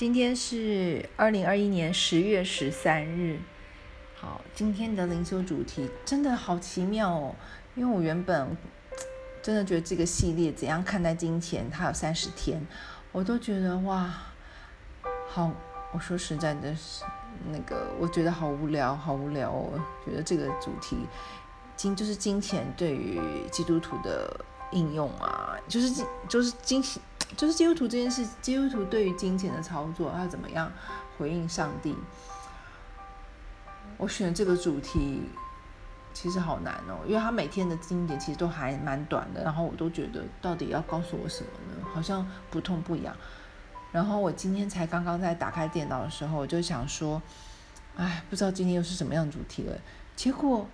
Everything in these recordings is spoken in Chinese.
今天是二零二一年十月十三日。好，今天的灵修主题真的好奇妙哦，因为我原本真的觉得这个系列怎样看待金钱，它有三十天，我都觉得哇，好，我说实在的，是那个我觉得好无聊，好无聊哦，觉得这个主题金就是金钱对于基督徒的应用啊，就是就是金钱。就是基督徒这件事，基督徒对于金钱的操作，他怎么样回应上帝？我选这个主题其实好难哦，因为他每天的经典其实都还蛮短的，然后我都觉得到底要告诉我什么呢？好像不痛不痒。然后我今天才刚刚在打开电脑的时候，我就想说，哎，不知道今天又是什么样主题了。结果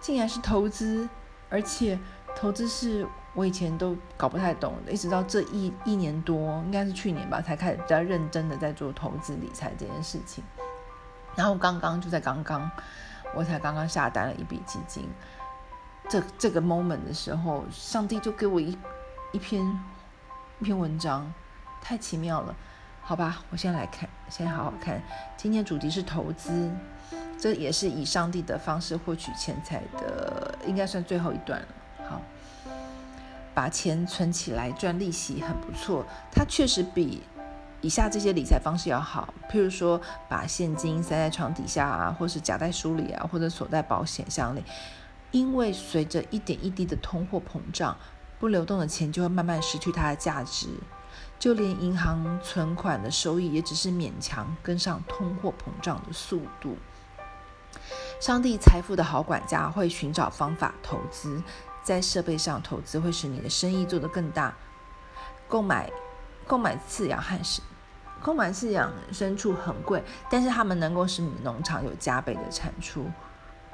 竟然是投资，而且投资是。我以前都搞不太懂的，一直到这一一年多，应该是去年吧，才开始比较认真的在做投资理财这件事情。然后刚刚就在刚刚，我才刚刚下单了一笔基金。这这个 moment 的时候，上帝就给我一一篇一篇文章，太奇妙了。好吧，我先来看，先好好看。今天主题是投资，这也是以上帝的方式获取钱财的，应该算最后一段了。把钱存起来赚利息很不错，它确实比以下这些理财方式要好。譬如说，把现金塞在床底下啊，或是夹在书里啊，或者锁在保险箱里。因为随着一点一滴的通货膨胀，不流动的钱就会慢慢失去它的价值。就连银行存款的收益，也只是勉强跟上通货膨胀的速度。上帝财富的好管家会寻找方法投资。在设备上投资会使你的生意做得更大。购买购买饲养和牲购买饲养牲畜很贵，但是它们能够使你的农场有加倍的产出。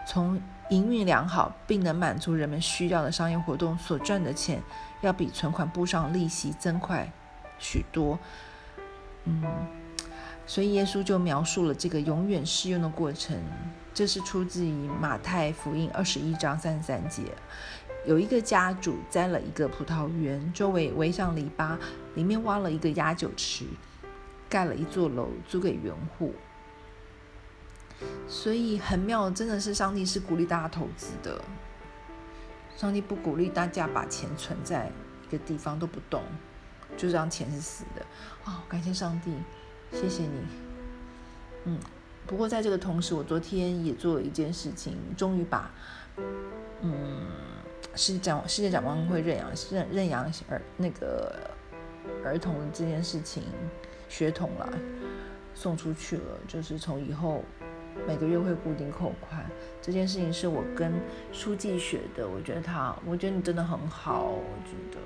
从营运良好并能满足人们需要的商业活动所赚的钱，要比存款簿上利息增快许多。嗯，所以耶稣就描述了这个永远适用的过程。这是出自于马太福音二十一章三十三节。有一个家主栽了一个葡萄园，周围围上篱笆，里面挖了一个压酒池，盖了一座楼租给园户。所以很妙，真的是上帝是鼓励大家投资的。上帝不鼓励大家把钱存在一个地方都不动，就让钱是死的。哦，感谢上帝，谢谢你。嗯，不过在这个同时，我昨天也做了一件事情，终于把，嗯。世界展世界展望会认养认认养儿那个儿童这件事情，血统啦送出去了，就是从以后每个月会固定扣款。这件事情是我跟书记学的，我觉得他，我觉得你真的很好，我觉得，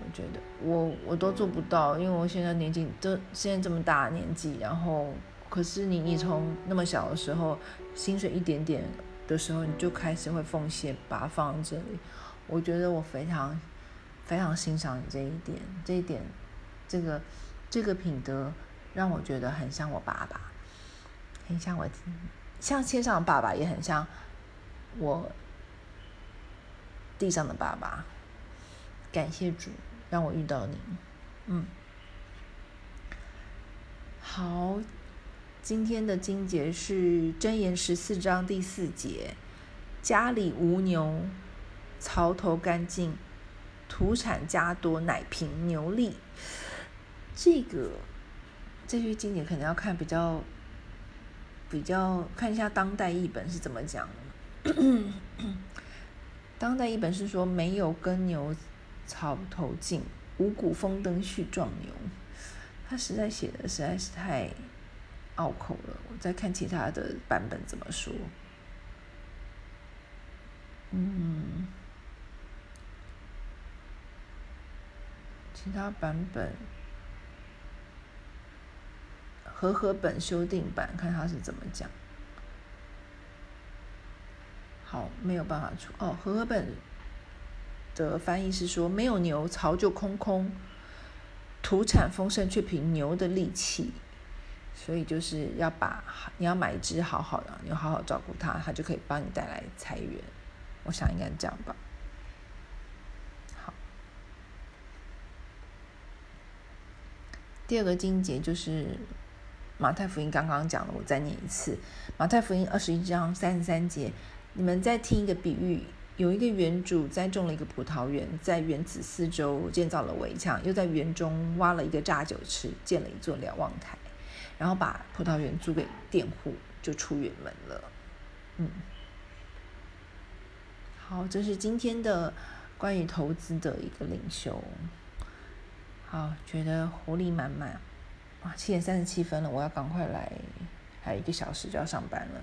我觉得我我都做不到，因为我现在年纪都现在这么大年纪，然后可是你你从那么小的时候薪水一点点。的时候，你就开始会奉献，把它放在这里。我觉得我非常非常欣赏你这一点，这一点，这个这个品德让我觉得很像我爸爸，很像我，像天上的爸爸，也很像我地上的爸爸。感谢主，让我遇到你。嗯，好。今天的经节是箴言十四章第四节：家里无牛，槽头干净，土产加多，奶瓶牛力。这个这句经典可能要看比较比较看一下当代译本是怎么讲的。当代译本是说：没有耕牛槽头净，五谷丰登畜壮牛。他实在写的实在是太。拗口了，我再看其他的版本怎么说。嗯，其他版本和合本修订版，看他是怎么讲。好，没有办法出哦。和合本的翻译是说，没有牛，槽就空空，土产丰盛，却凭牛的力气。所以就是要把你要买一只好好的，你要好好照顾它，它就可以帮你带来财源。我想应该这样吧。好，第二个经节就是马太福音刚刚讲了，我再念一次。马太福音二十一章三十三节，你们再听一个比喻：有一个园主栽种了一个葡萄园，在园子四周建造了围墙，又在园中挖了一个榨酒池，建了一座瞭望台，然后把葡萄园租给佃户，就出远门了。嗯，好，这是今天的关于投资的一个领袖。好，觉得活力满满，哇，七点三十七分了，我要赶快来，还有一个小时就要上班了，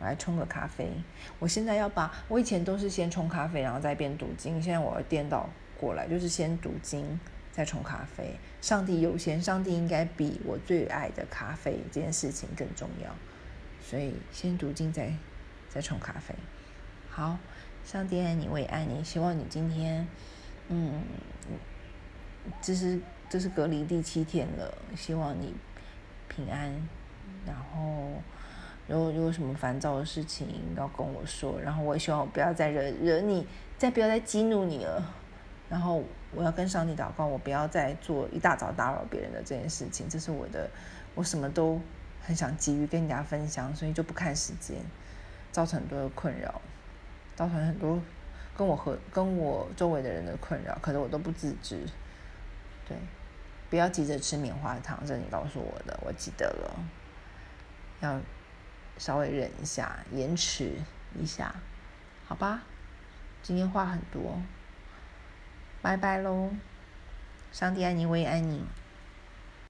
我来冲个咖啡。我现在要把，我以前都是先冲咖啡，然后再边读经，现在我要颠倒过来，就是先读经，再冲咖啡。上帝优先，上帝应该比我最爱的咖啡这件事情更重要，所以先读经，再再冲咖啡。好，上帝爱你，我也爱你，希望你今天，嗯。这是这是隔离第七天了，希望你平安。然后，如果有什么烦躁的事情要跟我说，然后我也希望我不要再惹惹你，再不要再激怒你了。然后我要跟上帝祷告，我不要再做一大早打扰别人的这件事情。这是我的，我什么都很想急于跟人家分享，所以就不看时间，造成很多的困扰，造成很多跟我和跟我周围的人的困扰，可是我都不自知。对，不要急着吃棉花糖，这是你告诉我的，我记得了。要稍微忍一下，延迟一下，好吧？今天话很多，拜拜喽！上帝爱你，我也爱你。